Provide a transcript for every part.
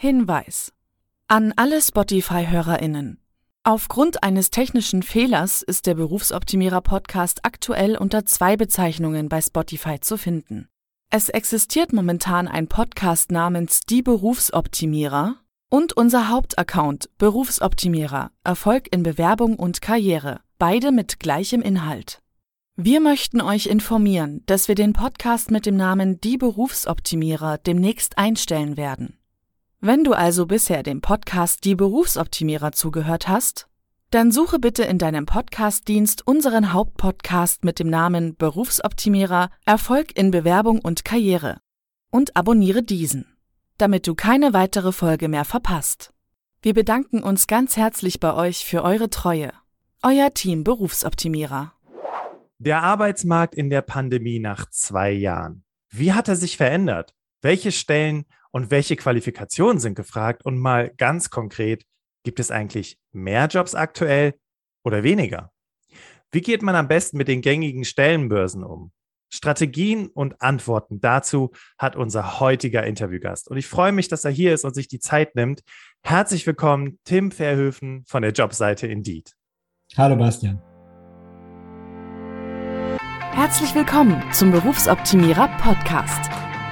Hinweis an alle Spotify-Hörerinnen. Aufgrund eines technischen Fehlers ist der Berufsoptimierer Podcast aktuell unter zwei Bezeichnungen bei Spotify zu finden. Es existiert momentan ein Podcast namens Die Berufsoptimierer und unser Hauptaccount Berufsoptimierer Erfolg in Bewerbung und Karriere, beide mit gleichem Inhalt. Wir möchten euch informieren, dass wir den Podcast mit dem Namen Die Berufsoptimierer demnächst einstellen werden. Wenn du also bisher dem Podcast Die Berufsoptimierer zugehört hast, dann suche bitte in deinem Podcastdienst unseren Hauptpodcast mit dem Namen Berufsoptimierer Erfolg in Bewerbung und Karriere und abonniere diesen, damit du keine weitere Folge mehr verpasst. Wir bedanken uns ganz herzlich bei euch für eure Treue. Euer Team Berufsoptimierer. Der Arbeitsmarkt in der Pandemie nach zwei Jahren. Wie hat er sich verändert? Welche Stellen und welche Qualifikationen sind gefragt? Und mal ganz konkret, gibt es eigentlich mehr Jobs aktuell oder weniger? Wie geht man am besten mit den gängigen Stellenbörsen um? Strategien und Antworten dazu hat unser heutiger Interviewgast. Und ich freue mich, dass er hier ist und sich die Zeit nimmt. Herzlich willkommen, Tim Verhöfen von der Jobseite Indeed. Hallo Bastian. Herzlich willkommen zum Berufsoptimierer Podcast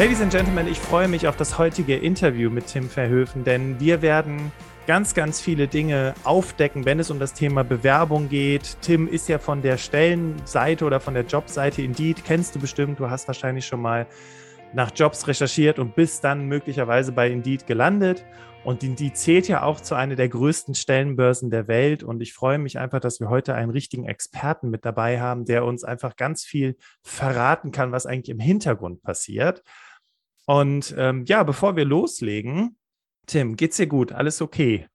Ladies and Gentlemen, ich freue mich auf das heutige Interview mit Tim Verhöfen, denn wir werden ganz, ganz viele Dinge aufdecken, wenn es um das Thema Bewerbung geht. Tim ist ja von der Stellenseite oder von der Jobseite Indeed, kennst du bestimmt, du hast wahrscheinlich schon mal nach Jobs recherchiert und bist dann möglicherweise bei Indeed gelandet. Und Indeed zählt ja auch zu einer der größten Stellenbörsen der Welt. Und ich freue mich einfach, dass wir heute einen richtigen Experten mit dabei haben, der uns einfach ganz viel verraten kann, was eigentlich im Hintergrund passiert. Und ähm, ja, bevor wir loslegen, Tim, geht's dir gut? Alles okay?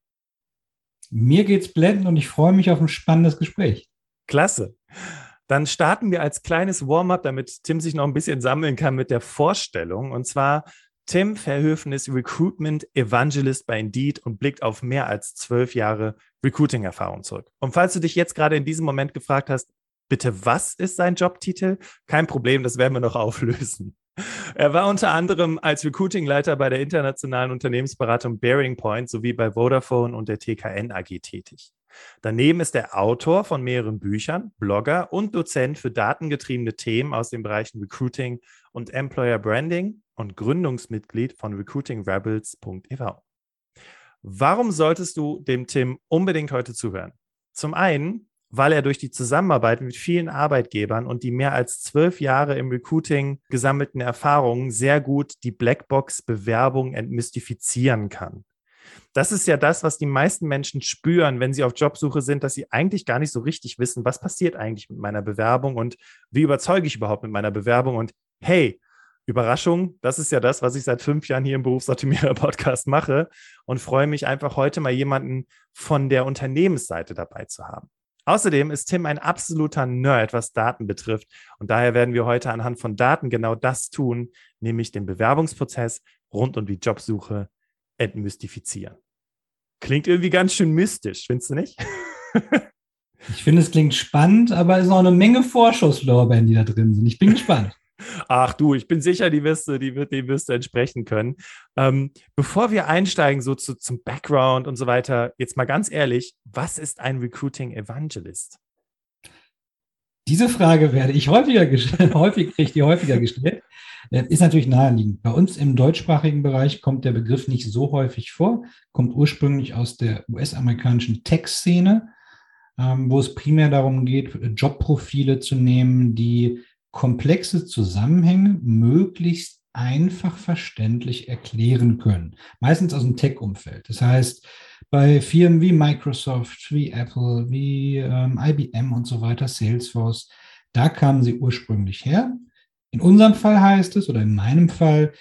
Mir geht's blendend und ich freue mich auf ein spannendes Gespräch. Klasse. Dann starten wir als kleines Warm-up, damit Tim sich noch ein bisschen sammeln kann mit der Vorstellung. Und zwar, Tim Verhöfen ist Recruitment Evangelist bei Indeed und blickt auf mehr als zwölf Jahre Recruiting-Erfahrung zurück. Und falls du dich jetzt gerade in diesem Moment gefragt hast, bitte, was ist sein Jobtitel? Kein Problem, das werden wir noch auflösen. Er war unter anderem als Recruiting-Leiter bei der internationalen Unternehmensberatung Bearing Point sowie bei Vodafone und der TKN AG tätig. Daneben ist er Autor von mehreren Büchern, Blogger und Dozent für datengetriebene Themen aus den Bereichen Recruiting und Employer Branding und Gründungsmitglied von recruitingrebels.ev. Warum solltest du dem Tim unbedingt heute zuhören? Zum einen, weil er durch die Zusammenarbeit mit vielen Arbeitgebern und die mehr als zwölf Jahre im Recruiting gesammelten Erfahrungen sehr gut die Blackbox-Bewerbung entmystifizieren kann. Das ist ja das, was die meisten Menschen spüren, wenn sie auf Jobsuche sind, dass sie eigentlich gar nicht so richtig wissen, was passiert eigentlich mit meiner Bewerbung und wie überzeuge ich überhaupt mit meiner Bewerbung. Und hey, Überraschung, das ist ja das, was ich seit fünf Jahren hier im Berufsoptimierer-Podcast mache und freue mich einfach heute mal jemanden von der Unternehmensseite dabei zu haben. Außerdem ist Tim ein absoluter Nerd, was Daten betrifft. Und daher werden wir heute anhand von Daten genau das tun, nämlich den Bewerbungsprozess rund um die Jobsuche entmystifizieren. Klingt irgendwie ganz schön mystisch, findest du nicht? ich finde, es klingt spannend, aber es ist noch eine Menge Vorschusslorbeeren, die da drin sind. Ich bin gespannt. Ach du, ich bin sicher, die wirst du, die, wird, die wirst du entsprechen können. Ähm, bevor wir einsteigen, so zu, zum Background und so weiter, jetzt mal ganz ehrlich, was ist ein Recruiting Evangelist? Diese Frage werde ich häufiger gestellt, häufig kriege die häufiger gestellt. Äh, ist natürlich naheliegend. Bei uns im deutschsprachigen Bereich kommt der Begriff nicht so häufig vor, kommt ursprünglich aus der US-amerikanischen Tech-Szene, ähm, wo es primär darum geht, Jobprofile zu nehmen, die komplexe Zusammenhänge möglichst einfach verständlich erklären können. Meistens aus dem Tech-Umfeld. Das heißt, bei Firmen wie Microsoft, wie Apple, wie ähm, IBM und so weiter, Salesforce, da kamen sie ursprünglich her. In unserem Fall heißt es, oder in meinem Fall,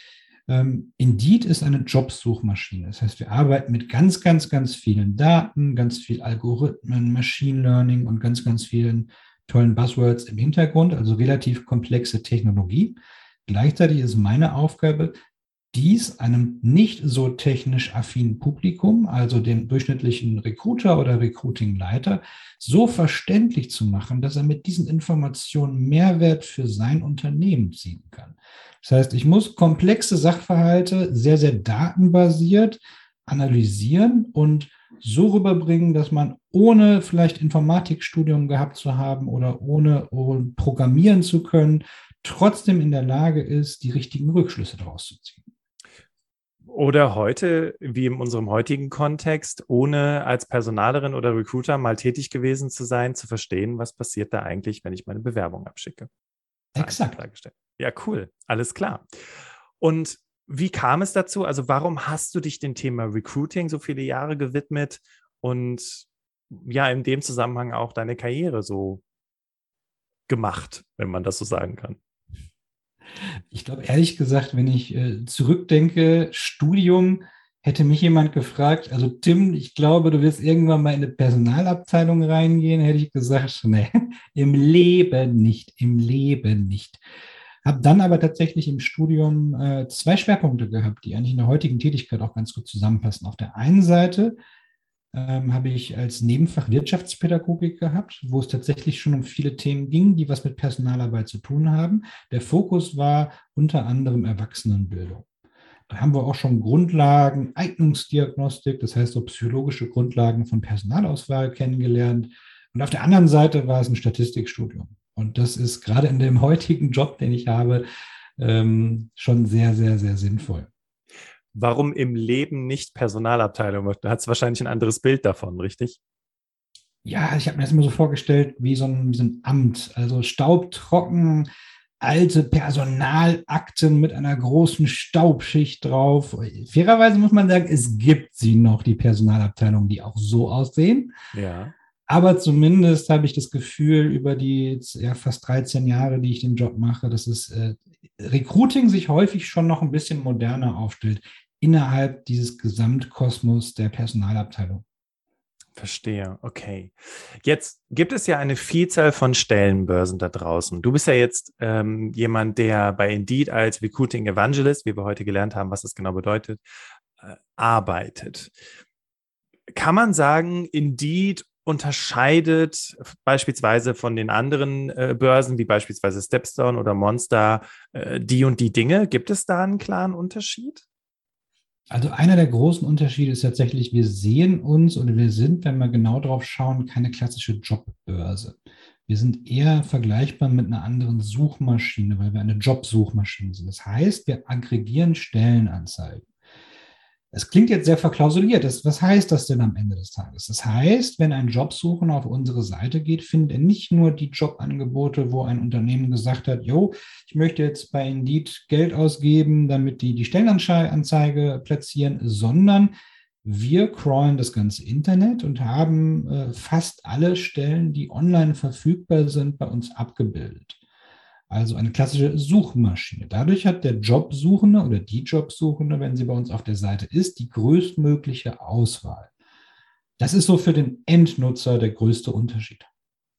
ähm, Indeed ist eine Jobsuchmaschine. Das heißt, wir arbeiten mit ganz, ganz, ganz vielen Daten, ganz viel Algorithmen, Machine Learning und ganz, ganz vielen tollen Buzzwords im Hintergrund, also relativ komplexe Technologie. Gleichzeitig ist meine Aufgabe, dies einem nicht so technisch affinen Publikum, also dem durchschnittlichen Recruiter oder Recruiting-Leiter, so verständlich zu machen, dass er mit diesen Informationen Mehrwert für sein Unternehmen ziehen kann. Das heißt, ich muss komplexe Sachverhalte sehr, sehr datenbasiert analysieren und so rüberbringen, dass man ohne vielleicht Informatikstudium gehabt zu haben oder ohne programmieren zu können, trotzdem in der Lage ist, die richtigen Rückschlüsse daraus zu ziehen. Oder heute, wie in unserem heutigen Kontext, ohne als Personalerin oder Recruiter mal tätig gewesen zu sein, zu verstehen, was passiert da eigentlich, wenn ich meine Bewerbung abschicke. Exakt. Ja, cool. Alles klar. Und wie kam es dazu? Also, warum hast du dich dem Thema Recruiting so viele Jahre gewidmet und ja, in dem Zusammenhang auch deine Karriere so gemacht, wenn man das so sagen kann? Ich glaube, ehrlich gesagt, wenn ich äh, zurückdenke, Studium, hätte mich jemand gefragt, also Tim, ich glaube, du wirst irgendwann mal in eine Personalabteilung reingehen, hätte ich gesagt, nee, im Leben nicht, im Leben nicht. Habe dann aber tatsächlich im Studium äh, zwei Schwerpunkte gehabt, die eigentlich in der heutigen Tätigkeit auch ganz gut zusammenpassen. Auf der einen Seite ähm, habe ich als Nebenfach Wirtschaftspädagogik gehabt, wo es tatsächlich schon um viele Themen ging, die was mit Personalarbeit zu tun haben. Der Fokus war unter anderem Erwachsenenbildung. Da haben wir auch schon Grundlagen, Eignungsdiagnostik, das heißt so psychologische Grundlagen von Personalauswahl kennengelernt. Und auf der anderen Seite war es ein Statistikstudium. Und das ist gerade in dem heutigen Job, den ich habe, ähm, schon sehr, sehr, sehr sinnvoll warum im Leben nicht Personalabteilung? Du hast wahrscheinlich ein anderes Bild davon, richtig? Ja, ich habe mir das immer so vorgestellt wie so ein, wie so ein Amt. Also staubtrocken, alte Personalakten mit einer großen Staubschicht drauf. Fairerweise muss man sagen, es gibt sie noch, die Personalabteilungen, die auch so aussehen. Ja. Aber zumindest habe ich das Gefühl, über die ja, fast 13 Jahre, die ich den Job mache, dass es äh, Recruiting sich häufig schon noch ein bisschen moderner aufstellt innerhalb dieses Gesamtkosmos der Personalabteilung. Verstehe, okay. Jetzt gibt es ja eine Vielzahl von Stellenbörsen da draußen. Du bist ja jetzt ähm, jemand, der bei Indeed als Recruiting Evangelist, wie wir heute gelernt haben, was das genau bedeutet, äh, arbeitet. Kann man sagen, Indeed unterscheidet beispielsweise von den anderen äh, Börsen, wie beispielsweise Stepstone oder Monster, äh, die und die Dinge? Gibt es da einen klaren Unterschied? Also einer der großen Unterschiede ist tatsächlich, wir sehen uns oder wir sind, wenn wir genau drauf schauen, keine klassische Jobbörse. Wir sind eher vergleichbar mit einer anderen Suchmaschine, weil wir eine Jobsuchmaschine sind. Das heißt, wir aggregieren Stellenanzeigen. Es klingt jetzt sehr verklausuliert. Das, was heißt das denn am Ende des Tages? Das heißt, wenn ein Jobsuchender auf unsere Seite geht, findet er nicht nur die Jobangebote, wo ein Unternehmen gesagt hat, jo, ich möchte jetzt bei Indeed Geld ausgeben, damit die die Stellenanzeige platzieren, sondern wir crawlen das ganze Internet und haben äh, fast alle Stellen, die online verfügbar sind, bei uns abgebildet also eine klassische Suchmaschine. Dadurch hat der Jobsuchende oder die Jobsuchende, wenn sie bei uns auf der Seite ist, die größtmögliche Auswahl. Das ist so für den Endnutzer der größte Unterschied.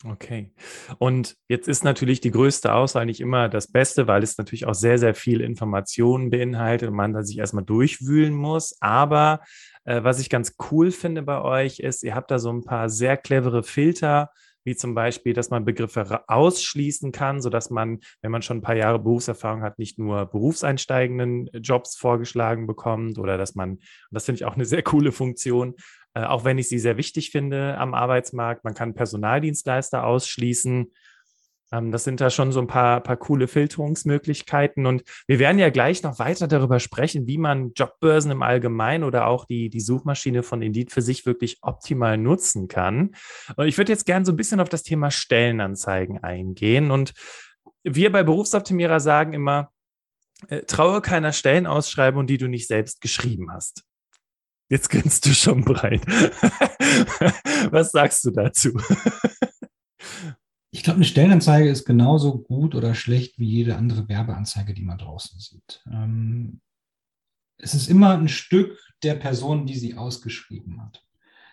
Okay. Und jetzt ist natürlich die größte Auswahl nicht immer das Beste, weil es natürlich auch sehr, sehr viel Informationen beinhaltet und man da sich erstmal durchwühlen muss. Aber äh, was ich ganz cool finde bei euch ist, ihr habt da so ein paar sehr clevere Filter wie zum Beispiel, dass man Begriffe ausschließen kann, sodass man, wenn man schon ein paar Jahre Berufserfahrung hat, nicht nur berufseinsteigenden Jobs vorgeschlagen bekommt oder dass man, das finde ich auch eine sehr coole Funktion, äh, auch wenn ich sie sehr wichtig finde am Arbeitsmarkt, man kann Personaldienstleister ausschließen das sind da schon so ein paar, paar coole Filterungsmöglichkeiten. Und wir werden ja gleich noch weiter darüber sprechen, wie man Jobbörsen im Allgemeinen oder auch die, die Suchmaschine von Indeed für sich wirklich optimal nutzen kann. Und ich würde jetzt gerne so ein bisschen auf das Thema Stellenanzeigen eingehen. Und wir bei Berufsoptimierer sagen immer, äh, traue keiner Stellenausschreibung, die du nicht selbst geschrieben hast. Jetzt grinst du schon breit. Was sagst du dazu? Ich glaube, eine Stellenanzeige ist genauso gut oder schlecht wie jede andere Werbeanzeige, die man draußen sieht. Ähm, es ist immer ein Stück der Person, die sie ausgeschrieben hat.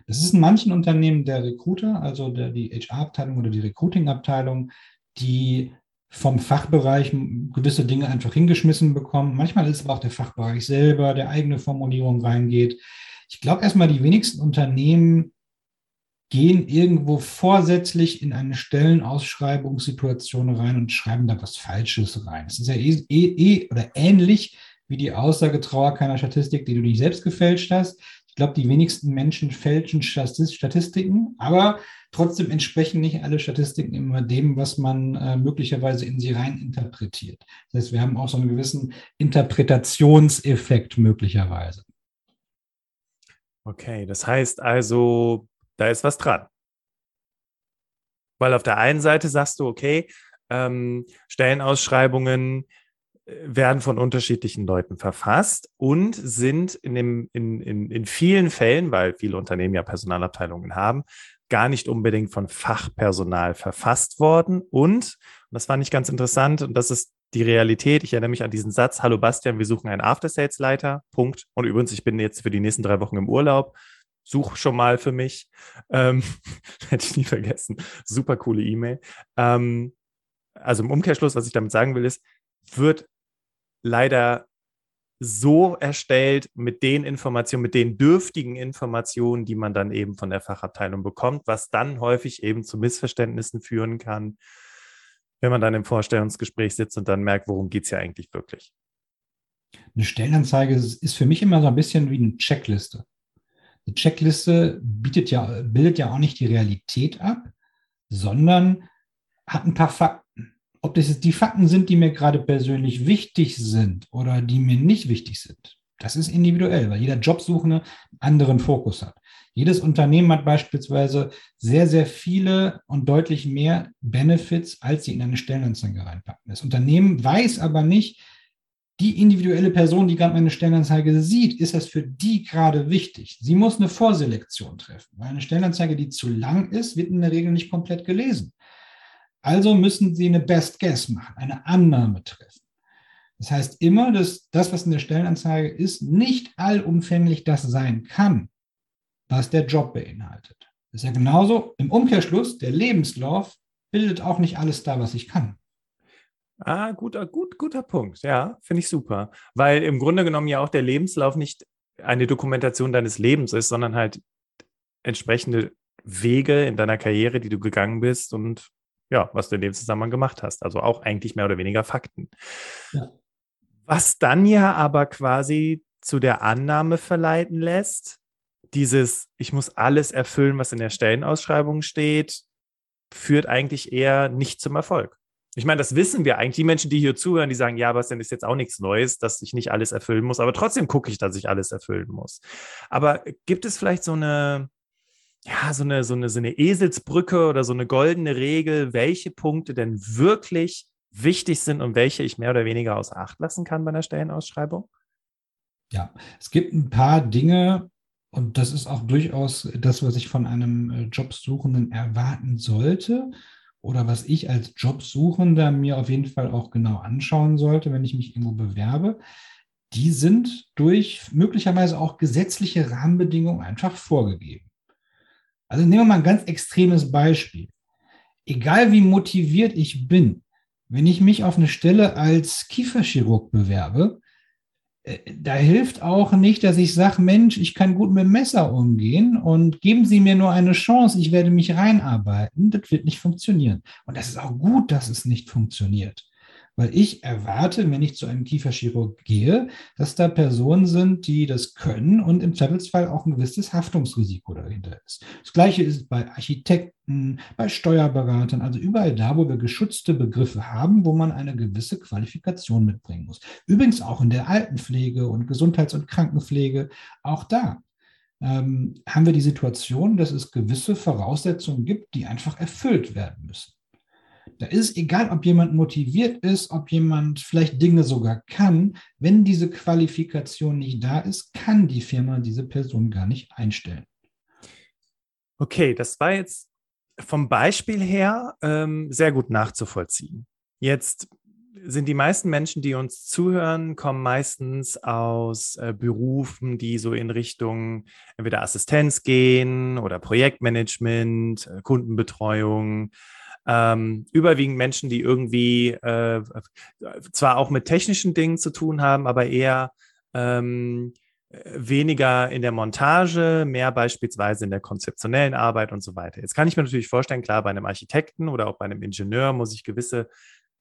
Das ist in manchen Unternehmen der Recruiter, also der, die HR-Abteilung oder die Recruiting-Abteilung, die vom Fachbereich gewisse Dinge einfach hingeschmissen bekommen. Manchmal ist es aber auch der Fachbereich selber, der eigene Formulierung reingeht. Ich glaube erstmal, die wenigsten Unternehmen gehen irgendwo vorsätzlich in eine Stellenausschreibungssituation rein und schreiben da was Falsches rein. Es ist ja eh, eh, eh oder ähnlich wie die Aussage Trauer keiner Statistik, die du nicht selbst gefälscht hast. Ich glaube, die wenigsten Menschen fälschen Statistiken, aber trotzdem entsprechen nicht alle Statistiken immer dem, was man äh, möglicherweise in sie rein interpretiert. Das heißt, wir haben auch so einen gewissen Interpretationseffekt möglicherweise. Okay, das heißt also, da ist was dran. Weil auf der einen Seite sagst du, okay, ähm, Stellenausschreibungen äh, werden von unterschiedlichen Leuten verfasst und sind in, dem, in, in, in vielen Fällen, weil viele Unternehmen ja Personalabteilungen haben, gar nicht unbedingt von Fachpersonal verfasst worden. Und, und das fand ich ganz interessant, und das ist die Realität. Ich erinnere mich an diesen Satz, hallo Bastian, wir suchen einen After-Sales-Leiter, Punkt. Und übrigens, ich bin jetzt für die nächsten drei Wochen im Urlaub such schon mal für mich. Ähm, hätte ich nie vergessen. Super coole E-Mail. Ähm, also im Umkehrschluss, was ich damit sagen will, ist, wird leider so erstellt mit den Informationen, mit den dürftigen Informationen, die man dann eben von der Fachabteilung bekommt, was dann häufig eben zu Missverständnissen führen kann, wenn man dann im Vorstellungsgespräch sitzt und dann merkt, worum geht es ja eigentlich wirklich. Eine Stellenanzeige ist für mich immer so ein bisschen wie eine Checkliste. Eine Checkliste bietet ja, bildet ja auch nicht die Realität ab, sondern hat ein paar Fakten. Ob das jetzt die Fakten sind, die mir gerade persönlich wichtig sind oder die mir nicht wichtig sind, das ist individuell, weil jeder Jobsuchende einen anderen Fokus hat. Jedes Unternehmen hat beispielsweise sehr, sehr viele und deutlich mehr Benefits, als sie in eine Stellenanzeige reinpacken. Das Unternehmen weiß aber nicht, die individuelle Person, die gerade meine Stellenanzeige sieht, ist das für die gerade wichtig. Sie muss eine Vorselektion treffen, weil eine Stellenanzeige, die zu lang ist, wird in der Regel nicht komplett gelesen. Also müssen Sie eine Best Guess machen, eine Annahme treffen. Das heißt immer, dass das, was in der Stellenanzeige ist, nicht allumfänglich das sein kann, was der Job beinhaltet. Das ist ja genauso im Umkehrschluss, der Lebenslauf bildet auch nicht alles da, was ich kann. Ah, guter, gut, guter Punkt. Ja, finde ich super. Weil im Grunde genommen ja auch der Lebenslauf nicht eine Dokumentation deines Lebens ist, sondern halt entsprechende Wege in deiner Karriere, die du gegangen bist und ja, was du in dem Zusammenhang gemacht hast. Also auch eigentlich mehr oder weniger Fakten. Ja. Was dann ja aber quasi zu der Annahme verleiten lässt, dieses, ich muss alles erfüllen, was in der Stellenausschreibung steht, führt eigentlich eher nicht zum Erfolg. Ich meine, das wissen wir eigentlich. Die Menschen, die hier zuhören, die sagen, ja, was denn ist jetzt auch nichts Neues, dass ich nicht alles erfüllen muss, aber trotzdem gucke ich, dass ich alles erfüllen muss. Aber gibt es vielleicht so eine, ja, so eine, so eine, so eine Eselsbrücke oder so eine goldene Regel, welche Punkte denn wirklich wichtig sind und welche ich mehr oder weniger außer Acht lassen kann bei einer Stellenausschreibung? Ja, es gibt ein paar Dinge, und das ist auch durchaus das, was ich von einem äh, Jobsuchenden erwarten sollte oder was ich als Jobsuchender mir auf jeden Fall auch genau anschauen sollte, wenn ich mich irgendwo bewerbe, die sind durch möglicherweise auch gesetzliche Rahmenbedingungen einfach vorgegeben. Also nehmen wir mal ein ganz extremes Beispiel. Egal wie motiviert ich bin, wenn ich mich auf eine Stelle als Kieferchirurg bewerbe, da hilft auch nicht, dass ich sage, Mensch, ich kann gut mit dem Messer umgehen und geben Sie mir nur eine Chance, ich werde mich reinarbeiten. Das wird nicht funktionieren. Und das ist auch gut, dass es nicht funktioniert. Weil ich erwarte, wenn ich zu einem Kieferchirurg gehe, dass da Personen sind, die das können und im Zweifelsfall auch ein gewisses Haftungsrisiko dahinter ist. Das gleiche ist bei Architekten, bei Steuerberatern, also überall da, wo wir geschützte Begriffe haben, wo man eine gewisse Qualifikation mitbringen muss. Übrigens auch in der Altenpflege und Gesundheits- und Krankenpflege, auch da ähm, haben wir die Situation, dass es gewisse Voraussetzungen gibt, die einfach erfüllt werden müssen. Da ist egal, ob jemand motiviert ist, ob jemand vielleicht Dinge sogar kann. Wenn diese Qualifikation nicht da ist, kann die Firma diese Person gar nicht einstellen. Okay, das war jetzt vom Beispiel her ähm, sehr gut nachzuvollziehen. Jetzt sind die meisten Menschen, die uns zuhören, kommen meistens aus äh, Berufen, die so in Richtung entweder Assistenz gehen oder Projektmanagement, äh, Kundenbetreuung. Ähm, überwiegend Menschen, die irgendwie äh, zwar auch mit technischen Dingen zu tun haben, aber eher ähm, weniger in der Montage, mehr beispielsweise in der konzeptionellen Arbeit und so weiter. Jetzt kann ich mir natürlich vorstellen, klar, bei einem Architekten oder auch bei einem Ingenieur muss ich gewisse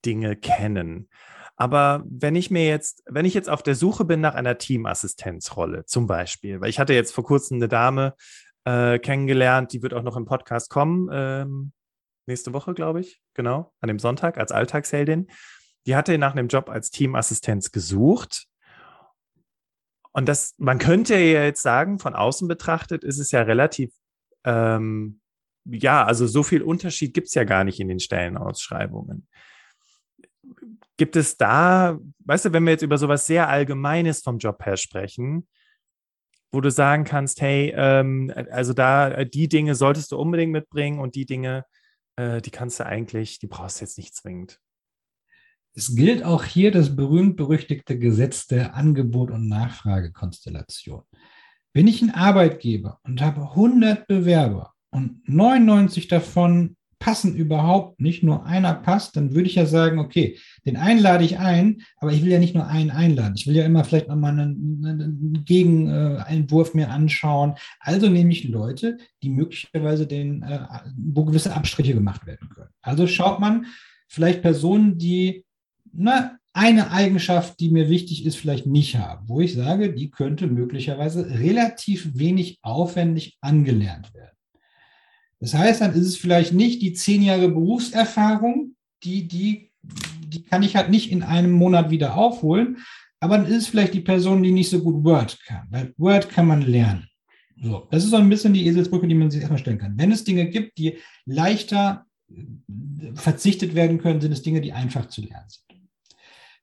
Dinge kennen. Aber wenn ich mir jetzt, wenn ich jetzt auf der Suche bin nach einer Teamassistenzrolle zum Beispiel, weil ich hatte jetzt vor kurzem eine Dame äh, kennengelernt, die wird auch noch im Podcast kommen, ähm, nächste Woche, glaube ich, genau, an dem Sonntag als Alltagsheldin. Die hatte nach einem Job als Teamassistenz gesucht. Und das, man könnte ja jetzt sagen, von außen betrachtet ist es ja relativ, ähm, ja, also so viel Unterschied gibt es ja gar nicht in den Stellenausschreibungen. Gibt es da, weißt du, wenn wir jetzt über sowas sehr Allgemeines vom Job her sprechen, wo du sagen kannst, hey, ähm, also da die Dinge solltest du unbedingt mitbringen und die Dinge, äh, die kannst du eigentlich, die brauchst du jetzt nicht zwingend. Es gilt auch hier das berühmt-berüchtigte Gesetz der Angebot- und Nachfragekonstellation. Bin ich ein Arbeitgeber und habe 100 Bewerber und 99 davon passen überhaupt nicht, nur einer passt, dann würde ich ja sagen, okay, den einen lade ich ein, aber ich will ja nicht nur einen einladen. Ich will ja immer vielleicht nochmal einen, einen Gegenentwurf mir anschauen. Also nehme ich Leute, die möglicherweise den, äh, wo gewisse Abstriche gemacht werden können. Also schaut man vielleicht Personen, die na, eine Eigenschaft, die mir wichtig ist, vielleicht nicht haben, wo ich sage, die könnte möglicherweise relativ wenig aufwendig angelernt werden. Das heißt, dann ist es vielleicht nicht die zehn Jahre Berufserfahrung, die, die, die kann ich halt nicht in einem Monat wieder aufholen, aber dann ist es vielleicht die Person, die nicht so gut Word kann, weil Word kann man lernen. So, das ist so ein bisschen die Eselsbrücke, die man sich erstmal stellen kann. Wenn es Dinge gibt, die leichter verzichtet werden können, sind es Dinge, die einfach zu lernen sind.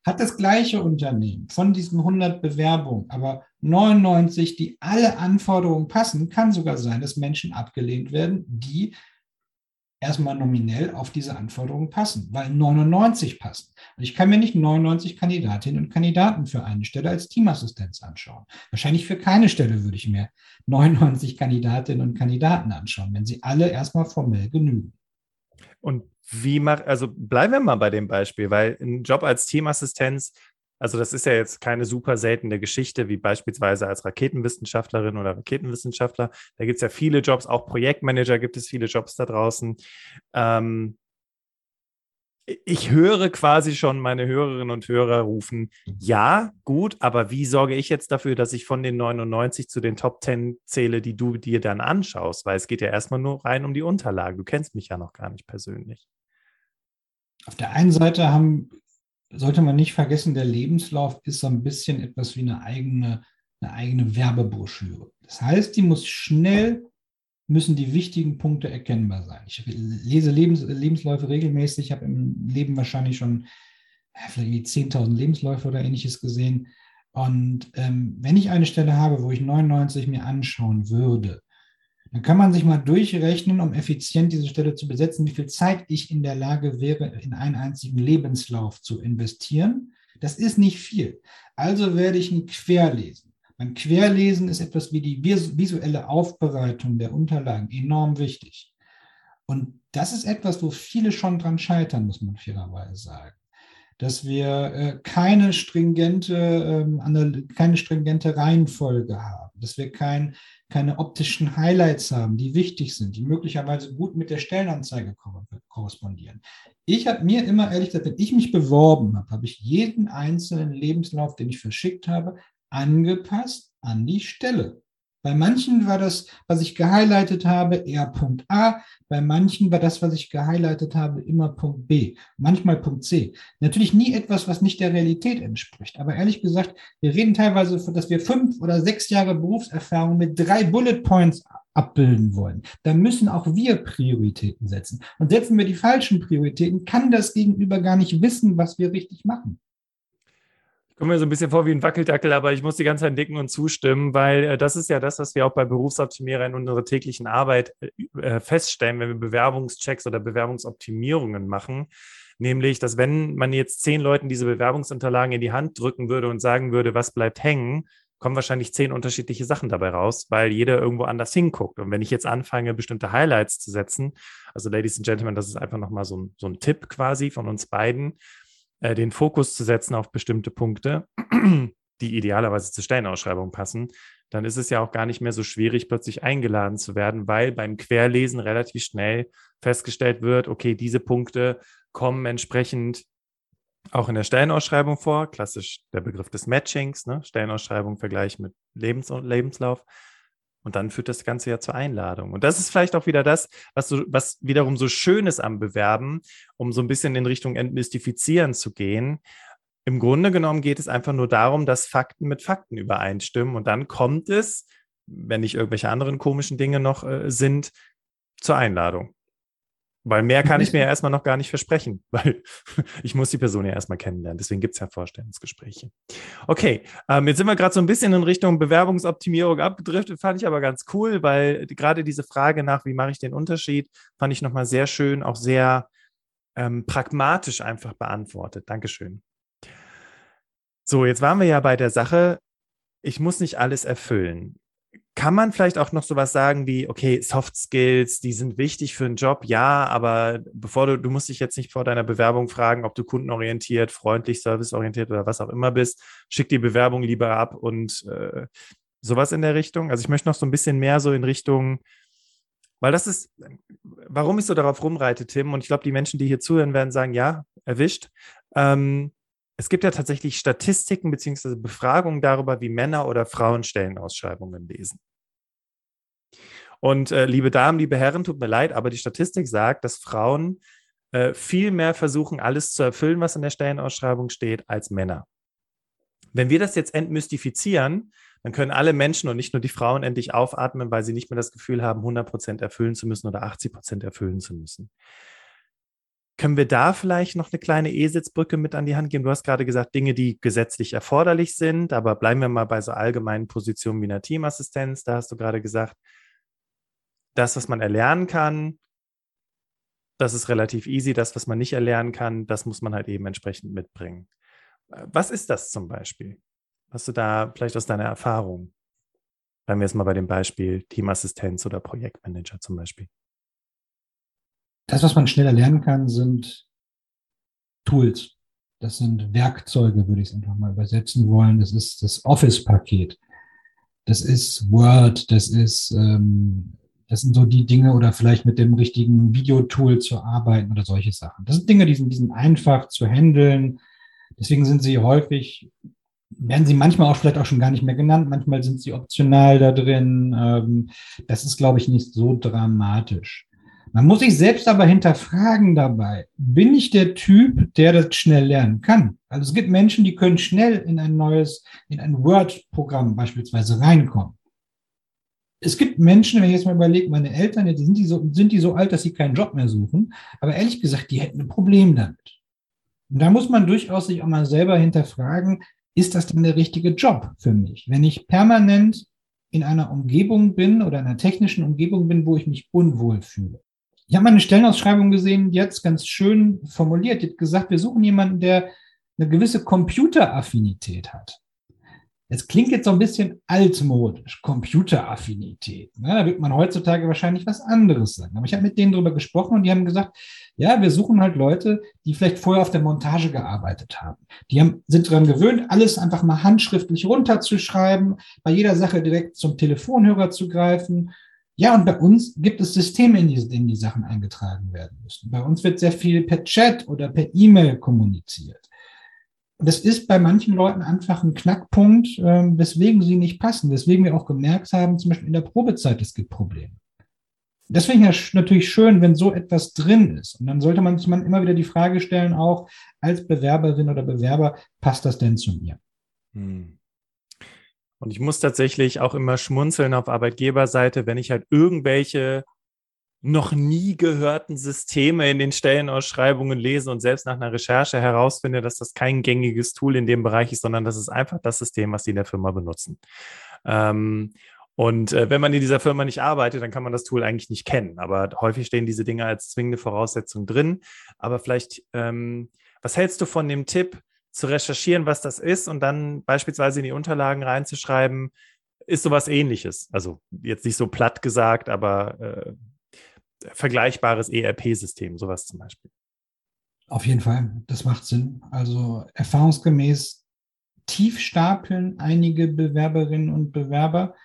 Hat das gleiche Unternehmen von diesen 100 Bewerbungen, aber 99, die alle Anforderungen passen, kann sogar sein, dass Menschen abgelehnt werden, die erstmal nominell auf diese Anforderungen passen, weil 99 passen. Und ich kann mir nicht 99 Kandidatinnen und Kandidaten für eine Stelle als Teamassistenz anschauen. Wahrscheinlich für keine Stelle würde ich mir 99 Kandidatinnen und Kandidaten anschauen, wenn sie alle erstmal formell genügen. Und wie macht, also bleiben wir mal bei dem Beispiel, weil ein Job als Teamassistenz, also das ist ja jetzt keine super seltene Geschichte, wie beispielsweise als Raketenwissenschaftlerin oder Raketenwissenschaftler. Da gibt es ja viele Jobs, auch Projektmanager gibt es viele Jobs da draußen. Ähm, ich höre quasi schon meine Hörerinnen und Hörer rufen, ja, gut, aber wie sorge ich jetzt dafür, dass ich von den 99 zu den Top 10 zähle, die du dir dann anschaust? Weil es geht ja erstmal nur rein um die Unterlagen. Du kennst mich ja noch gar nicht persönlich. Auf der einen Seite haben, sollte man nicht vergessen, der Lebenslauf ist so ein bisschen etwas wie eine eigene, eine eigene Werbebroschüre. Das heißt, die muss schnell müssen die wichtigen Punkte erkennbar sein. Ich lese Lebens, Lebensläufe regelmäßig, ich habe im Leben wahrscheinlich schon vielleicht 10.000 Lebensläufe oder ähnliches gesehen. Und ähm, wenn ich eine Stelle habe, wo ich 99 mir anschauen würde, dann kann man sich mal durchrechnen, um effizient diese Stelle zu besetzen, wie viel Zeit ich in der Lage wäre, in einen einzigen Lebenslauf zu investieren. Das ist nicht viel. Also werde ich ihn querlesen. Beim Querlesen ist etwas wie die visuelle Aufbereitung der Unterlagen enorm wichtig. Und das ist etwas, wo viele schon dran scheitern, muss man fairerweise sagen. Dass wir äh, keine stringente, ähm, keine stringente Reihenfolge haben, dass wir kein, keine optischen Highlights haben, die wichtig sind, die möglicherweise gut mit der Stellenanzeige korrespondieren. Ich habe mir immer ehrlich gesagt, wenn ich mich beworben habe, habe ich jeden einzelnen Lebenslauf, den ich verschickt habe, angepasst an die Stelle. Bei manchen war das, was ich gehighlightet habe, eher Punkt A. Bei manchen war das, was ich gehighlightet habe, immer Punkt B. Manchmal Punkt C. Natürlich nie etwas, was nicht der Realität entspricht. Aber ehrlich gesagt, wir reden teilweise, dass wir fünf oder sechs Jahre Berufserfahrung mit drei Bullet Points abbilden wollen. Da müssen auch wir Prioritäten setzen. Und setzen wir die falschen Prioritäten, kann das Gegenüber gar nicht wissen, was wir richtig machen komme mir so ein bisschen vor wie ein Wackeldackel, aber ich muss die ganze Zeit nicken und zustimmen, weil äh, das ist ja das, was wir auch bei Berufsoptimierer in unserer täglichen Arbeit äh, äh, feststellen, wenn wir Bewerbungschecks oder Bewerbungsoptimierungen machen. Nämlich, dass wenn man jetzt zehn Leuten diese Bewerbungsunterlagen in die Hand drücken würde und sagen würde, was bleibt hängen, kommen wahrscheinlich zehn unterschiedliche Sachen dabei raus, weil jeder irgendwo anders hinguckt. Und wenn ich jetzt anfange, bestimmte Highlights zu setzen, also Ladies and Gentlemen, das ist einfach nochmal so so ein Tipp quasi von uns beiden, äh, den Fokus zu setzen auf bestimmte Punkte, die idealerweise zur Stellenausschreibung passen, dann ist es ja auch gar nicht mehr so schwierig, plötzlich eingeladen zu werden, weil beim Querlesen relativ schnell festgestellt wird, okay, diese Punkte kommen entsprechend auch in der Stellenausschreibung vor. Klassisch der Begriff des Matchings, ne? Stellenausschreibung, Vergleich mit Lebens Lebenslauf. Und dann führt das Ganze ja zur Einladung. Und das ist vielleicht auch wieder das, was, so, was wiederum so schön ist am Bewerben, um so ein bisschen in Richtung Entmystifizieren zu gehen. Im Grunde genommen geht es einfach nur darum, dass Fakten mit Fakten übereinstimmen. Und dann kommt es, wenn nicht irgendwelche anderen komischen Dinge noch äh, sind, zur Einladung. Weil mehr kann ich mir ja erstmal noch gar nicht versprechen, weil ich muss die Person ja erstmal kennenlernen. Deswegen gibt es ja Vorstellungsgespräche. Okay, ähm, jetzt sind wir gerade so ein bisschen in Richtung Bewerbungsoptimierung abgedriftet, fand ich aber ganz cool, weil gerade diese Frage nach, wie mache ich den Unterschied, fand ich nochmal sehr schön, auch sehr ähm, pragmatisch einfach beantwortet. Dankeschön. So, jetzt waren wir ja bei der Sache, ich muss nicht alles erfüllen kann man vielleicht auch noch sowas sagen wie, okay, Soft Skills, die sind wichtig für einen Job, ja, aber bevor du, du musst dich jetzt nicht vor deiner Bewerbung fragen, ob du kundenorientiert, freundlich, serviceorientiert oder was auch immer bist, schick die Bewerbung lieber ab und äh, sowas in der Richtung. Also ich möchte noch so ein bisschen mehr so in Richtung, weil das ist, warum ich so darauf rumreite, Tim, und ich glaube, die Menschen, die hier zuhören, werden sagen, ja, erwischt. Ähm, es gibt ja tatsächlich Statistiken beziehungsweise Befragungen darüber, wie Männer oder Frauen Stellenausschreibungen lesen. Und äh, liebe Damen, liebe Herren, tut mir leid, aber die Statistik sagt, dass Frauen äh, viel mehr versuchen, alles zu erfüllen, was in der Stellenausschreibung steht, als Männer. Wenn wir das jetzt entmystifizieren, dann können alle Menschen und nicht nur die Frauen endlich aufatmen, weil sie nicht mehr das Gefühl haben, 100 Prozent erfüllen zu müssen oder 80 Prozent erfüllen zu müssen. Können wir da vielleicht noch eine kleine E-Sitzbrücke mit an die Hand geben? Du hast gerade gesagt, Dinge, die gesetzlich erforderlich sind, aber bleiben wir mal bei so allgemeinen Positionen wie einer Teamassistenz. Da hast du gerade gesagt, das, was man erlernen kann, das ist relativ easy. Das, was man nicht erlernen kann, das muss man halt eben entsprechend mitbringen. Was ist das zum Beispiel? Hast du da vielleicht aus deiner Erfahrung? Bleiben wir jetzt mal bei dem Beispiel Teamassistenz oder Projektmanager zum Beispiel. Das, was man schneller lernen kann, sind Tools. Das sind Werkzeuge, würde ich es einfach mal übersetzen wollen. Das ist das Office-Paket. Das ist Word, das ist ähm, das sind so die Dinge oder vielleicht mit dem richtigen Videotool zu arbeiten oder solche Sachen. Das sind Dinge, die sind, die sind einfach zu handeln. Deswegen sind sie häufig, werden sie manchmal auch vielleicht auch schon gar nicht mehr genannt. Manchmal sind sie optional da drin. Ähm, das ist, glaube ich, nicht so dramatisch. Man muss sich selbst aber hinterfragen dabei, bin ich der Typ, der das schnell lernen kann? Also es gibt Menschen, die können schnell in ein neues, in ein Word-Programm beispielsweise reinkommen es gibt Menschen, wenn ich jetzt mal überlege, meine Eltern, die sind, die so, sind die so alt, dass sie keinen Job mehr suchen. Aber ehrlich gesagt, die hätten ein Problem damit. Und da muss man durchaus sich auch mal selber hinterfragen, ist das denn der richtige Job für mich? Wenn ich permanent in einer Umgebung bin oder in einer technischen Umgebung bin, wo ich mich unwohl fühle. Ich habe mal eine Stellenausschreibung gesehen, die hat ganz schön formuliert. Die hat gesagt, wir suchen jemanden, der eine gewisse Computeraffinität hat. Es klingt jetzt so ein bisschen altmodisch, Computeraffinität. Ne? Da wird man heutzutage wahrscheinlich was anderes sagen. Aber ich habe mit denen darüber gesprochen und die haben gesagt, ja, wir suchen halt Leute, die vielleicht vorher auf der Montage gearbeitet haben. Die haben, sind daran gewöhnt, alles einfach mal handschriftlich runterzuschreiben, bei jeder Sache direkt zum Telefonhörer zu greifen. Ja, und bei uns gibt es Systeme, in die, in die Sachen eingetragen werden müssen. Bei uns wird sehr viel per Chat oder per E-Mail kommuniziert. Das ist bei manchen Leuten einfach ein Knackpunkt, ähm, weswegen sie nicht passen, weswegen wir auch gemerkt haben, zum Beispiel in der Probezeit, es gibt Probleme. Ich ja natürlich schön, wenn so etwas drin ist. Und dann sollte man sich immer wieder die Frage stellen, auch als Bewerberin oder Bewerber, passt das denn zu mir? Hm. Und ich muss tatsächlich auch immer schmunzeln auf Arbeitgeberseite, wenn ich halt irgendwelche noch nie gehörten Systeme in den Stellenausschreibungen lese und selbst nach einer Recherche herausfinde, dass das kein gängiges Tool in dem Bereich ist, sondern das ist einfach das System, was die in der Firma benutzen. Ähm, und äh, wenn man in dieser Firma nicht arbeitet, dann kann man das Tool eigentlich nicht kennen. Aber häufig stehen diese Dinge als zwingende Voraussetzung drin. Aber vielleicht, ähm, was hältst du von dem Tipp, zu recherchieren, was das ist und dann beispielsweise in die Unterlagen reinzuschreiben, ist sowas ähnliches. Also jetzt nicht so platt gesagt, aber äh, vergleichbares ERP-System, sowas zum Beispiel. Auf jeden Fall, das macht Sinn. Also erfahrungsgemäß tief stapeln einige Bewerberinnen und Bewerber.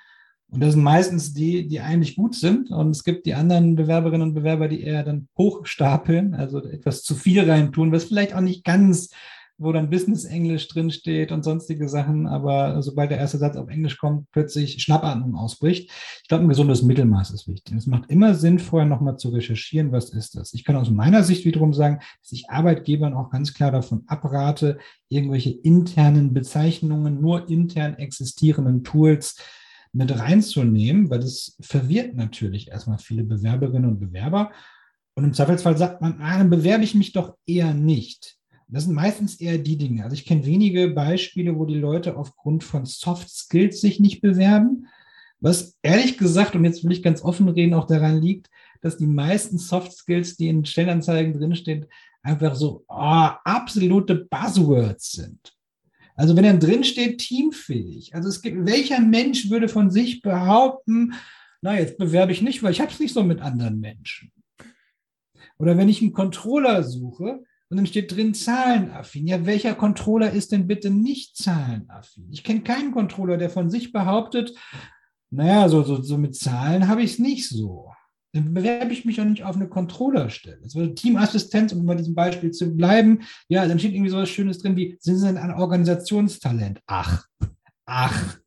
Und das sind meistens die, die eigentlich gut sind. Und es gibt die anderen Bewerberinnen und Bewerber, die eher dann hochstapeln, also etwas zu viel reintun, was vielleicht auch nicht ganz wo dann Business Englisch drinsteht und sonstige Sachen, aber sobald der erste Satz auf Englisch kommt, plötzlich Schnappatmung ausbricht. Ich glaube, ein gesundes Mittelmaß ist wichtig. Es macht immer Sinn, vorher nochmal zu recherchieren, was ist das. Ich kann aus meiner Sicht wiederum sagen, dass ich Arbeitgebern auch ganz klar davon abrate, irgendwelche internen Bezeichnungen, nur intern existierenden Tools mit reinzunehmen, weil das verwirrt natürlich erstmal viele Bewerberinnen und Bewerber. Und im Zweifelsfall sagt man, ah, dann bewerbe ich mich doch eher nicht. Das sind meistens eher die Dinge. Also ich kenne wenige Beispiele, wo die Leute aufgrund von Soft Skills sich nicht bewerben. Was ehrlich gesagt, und jetzt will ich ganz offen reden, auch daran liegt, dass die meisten Soft Skills, die in Stellenanzeigen drinstehen, einfach so oh, absolute Buzzwords sind. Also wenn dann drinsteht, teamfähig. Also es gibt, welcher Mensch würde von sich behaupten, na, jetzt bewerbe ich nicht, weil ich habe es nicht so mit anderen Menschen. Oder wenn ich einen Controller suche, und dann steht drin zahlenaffin. Ja, welcher Controller ist denn bitte nicht zahlenaffin? Ich kenne keinen Controller, der von sich behauptet, naja, so, so, so mit Zahlen habe ich es nicht so. Dann bewerbe ich mich auch nicht auf eine Controllerstelle. Also Teamassistenz, um bei diesem Beispiel zu bleiben, ja, dann steht irgendwie so was Schönes drin wie, sind Sie denn ein Organisationstalent? Ach, ach.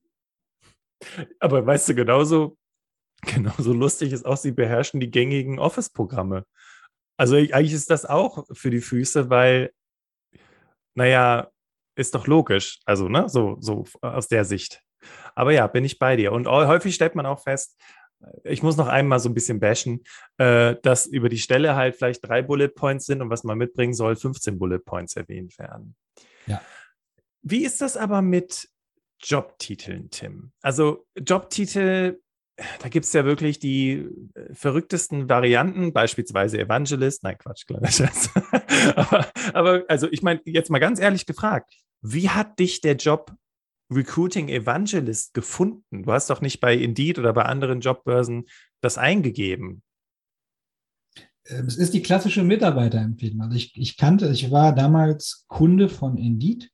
Aber weißt du, genauso, genauso lustig ist auch, Sie beherrschen die gängigen Office-Programme. Also eigentlich ist das auch für die Füße, weil, naja, ist doch logisch. Also, ne, so, so aus der Sicht. Aber ja, bin ich bei dir. Und häufig stellt man auch fest, ich muss noch einmal so ein bisschen bashen, äh, dass über die Stelle halt vielleicht drei Bullet Points sind und was man mitbringen soll, 15 Bullet Points erwähnt werden. Ja. Wie ist das aber mit Jobtiteln, Tim? Also Jobtitel da gibt es ja wirklich die äh, verrücktesten Varianten, beispielsweise Evangelist. Nein, Quatsch, kleiner Scherz. aber, aber, also ich meine, jetzt mal ganz ehrlich gefragt, wie hat dich der Job Recruiting Evangelist gefunden? Du hast doch nicht bei Indeed oder bei anderen Jobbörsen das eingegeben. Ähm, es ist die klassische Mitarbeiterempfehlung. Also ich, ich kannte, ich war damals Kunde von Indeed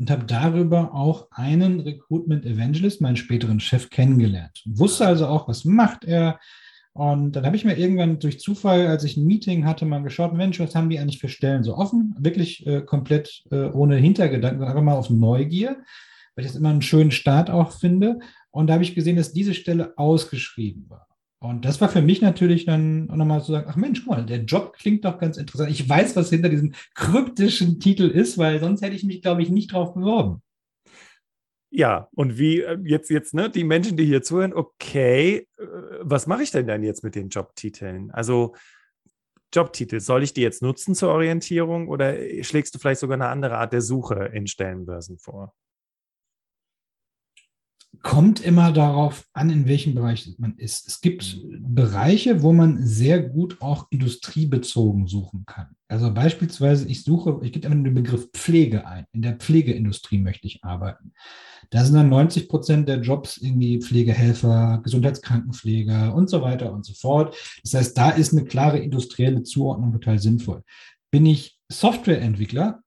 und habe darüber auch einen Recruitment Evangelist, meinen späteren Chef, kennengelernt. Wusste also auch, was macht er. Und dann habe ich mir irgendwann durch Zufall, als ich ein Meeting hatte, mal geschaut, Mensch, was haben die eigentlich für Stellen so offen? Wirklich äh, komplett äh, ohne Hintergedanken, sondern einfach mal auf Neugier, weil ich das immer einen schönen Start auch finde. Und da habe ich gesehen, dass diese Stelle ausgeschrieben war. Und das war für mich natürlich dann nochmal zu sagen, ach Mensch, guck mal, der Job klingt doch ganz interessant. Ich weiß, was hinter diesem kryptischen Titel ist, weil sonst hätte ich mich, glaube ich, nicht drauf beworben. Ja, und wie äh, jetzt, jetzt, ne, die Menschen, die hier zuhören, okay, äh, was mache ich denn dann jetzt mit den Jobtiteln? Also Jobtitel, soll ich die jetzt nutzen zur Orientierung oder schlägst du vielleicht sogar eine andere Art der Suche in Stellenbörsen vor? Kommt immer darauf an, in welchem Bereich man ist. Es gibt Bereiche, wo man sehr gut auch industriebezogen suchen kann. Also beispielsweise, ich suche, ich gebe immer den Begriff Pflege ein. In der Pflegeindustrie möchte ich arbeiten. Da sind dann 90 Prozent der Jobs irgendwie Pflegehelfer, Gesundheitskrankenpfleger und so weiter und so fort. Das heißt, da ist eine klare industrielle Zuordnung total sinnvoll. Bin ich Softwareentwickler,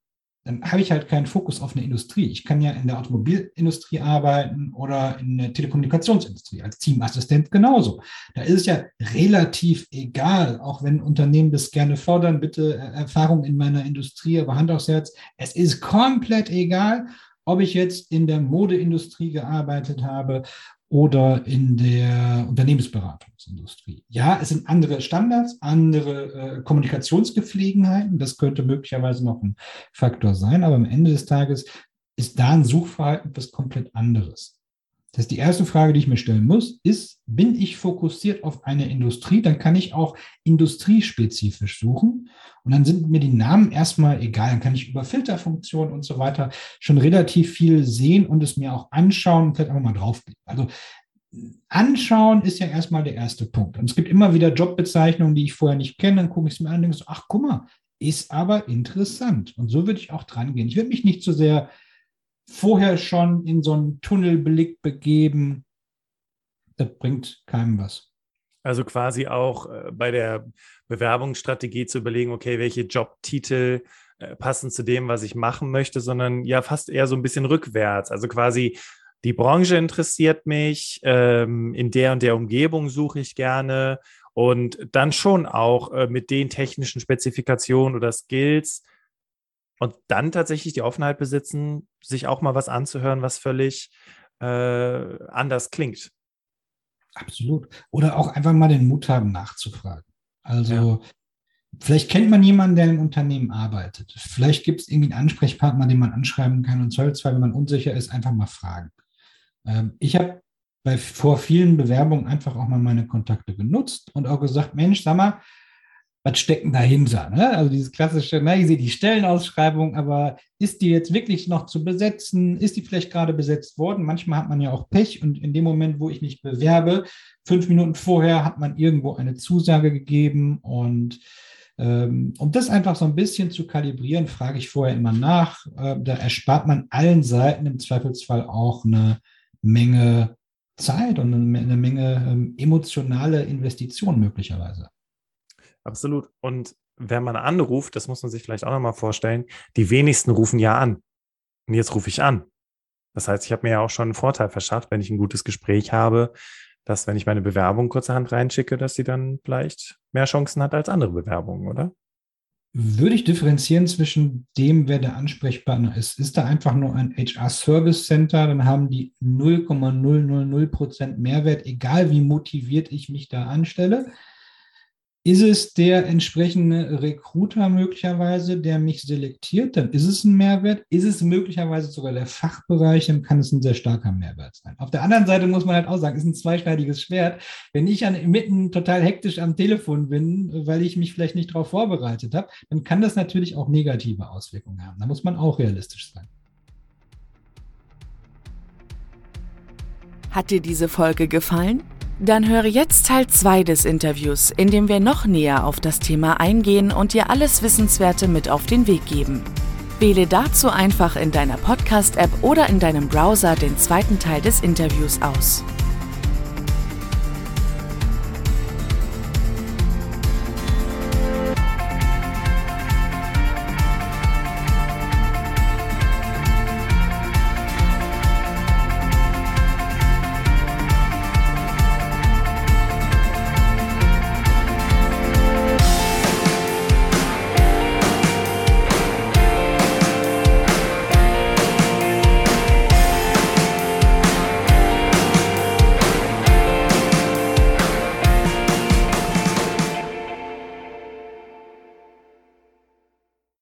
dann habe ich halt keinen Fokus auf eine Industrie. Ich kann ja in der Automobilindustrie arbeiten oder in der Telekommunikationsindustrie als Teamassistent genauso. Da ist es ja relativ egal, auch wenn Unternehmen das gerne fordern, bitte äh, Erfahrung in meiner Industrie, aber Hand aufs Herz. Es ist komplett egal, ob ich jetzt in der Modeindustrie gearbeitet habe oder in der Unternehmensberatungsindustrie. Ja, es sind andere Standards, andere äh, Kommunikationsgepflegenheiten. Das könnte möglicherweise noch ein Faktor sein, aber am Ende des Tages ist da ein Suchverhalten was komplett anderes. Das heißt, die erste Frage, die ich mir stellen muss, ist, bin ich fokussiert auf eine Industrie? Dann kann ich auch industriespezifisch suchen. Und dann sind mir die Namen erstmal egal. Dann kann ich über Filterfunktionen und so weiter schon relativ viel sehen und es mir auch anschauen und vielleicht einfach mal draufklicken. Also anschauen ist ja erstmal der erste Punkt. Und es gibt immer wieder Jobbezeichnungen, die ich vorher nicht kenne. Dann gucke ich es mir an und denke so, ach, guck mal, ist aber interessant. Und so würde ich auch dran gehen. Ich würde mich nicht so sehr vorher schon in so einen Tunnelblick begeben, das bringt keinem was. Also quasi auch äh, bei der Bewerbungsstrategie zu überlegen, okay, welche Jobtitel äh, passen zu dem, was ich machen möchte, sondern ja fast eher so ein bisschen rückwärts. Also quasi die Branche interessiert mich, ähm, in der und der Umgebung suche ich gerne und dann schon auch äh, mit den technischen Spezifikationen oder Skills und dann tatsächlich die Offenheit besitzen, sich auch mal was anzuhören, was völlig äh, anders klingt. Absolut. Oder auch einfach mal den Mut haben, nachzufragen. Also ja. vielleicht kennt man jemanden, der im Unternehmen arbeitet. Vielleicht gibt es irgendwie einen Ansprechpartner, den man anschreiben kann und soll zwar, wenn man unsicher ist, einfach mal fragen. Ähm, ich habe bei vor vielen Bewerbungen einfach auch mal meine Kontakte genutzt und auch gesagt, Mensch, sag mal, was steckt denn dahinter? Ne? Also dieses klassische, na, ich sehe die Stellenausschreibung, aber ist die jetzt wirklich noch zu besetzen? Ist die vielleicht gerade besetzt worden? Manchmal hat man ja auch Pech und in dem Moment, wo ich mich bewerbe, fünf Minuten vorher hat man irgendwo eine Zusage gegeben und ähm, um das einfach so ein bisschen zu kalibrieren, frage ich vorher immer nach. Äh, da erspart man allen Seiten im Zweifelsfall auch eine Menge Zeit und eine Menge ähm, emotionale Investition möglicherweise. Absolut. Und wenn man anruft, das muss man sich vielleicht auch nochmal vorstellen, die wenigsten rufen ja an. Und jetzt rufe ich an. Das heißt, ich habe mir ja auch schon einen Vorteil verschafft, wenn ich ein gutes Gespräch habe, dass wenn ich meine Bewerbung kurzerhand reinschicke, dass sie dann vielleicht mehr Chancen hat als andere Bewerbungen, oder? Würde ich differenzieren zwischen dem, wer der Ansprechpartner ist. Ist da einfach nur ein HR-Service Center, dann haben die 0,000 Prozent Mehrwert, egal wie motiviert ich mich da anstelle. Ist es der entsprechende Recruiter möglicherweise, der mich selektiert? Dann ist es ein Mehrwert. Ist es möglicherweise sogar der Fachbereich, dann kann es ein sehr starker Mehrwert sein. Auf der anderen Seite muss man halt auch sagen, ist ein zweischneidiges Schwert. Wenn ich an, mitten total hektisch am Telefon bin, weil ich mich vielleicht nicht darauf vorbereitet habe, dann kann das natürlich auch negative Auswirkungen haben. Da muss man auch realistisch sein. Hat dir diese Folge gefallen? Dann höre jetzt Teil 2 des Interviews, in dem wir noch näher auf das Thema eingehen und dir alles Wissenswerte mit auf den Weg geben. Wähle dazu einfach in deiner Podcast-App oder in deinem Browser den zweiten Teil des Interviews aus.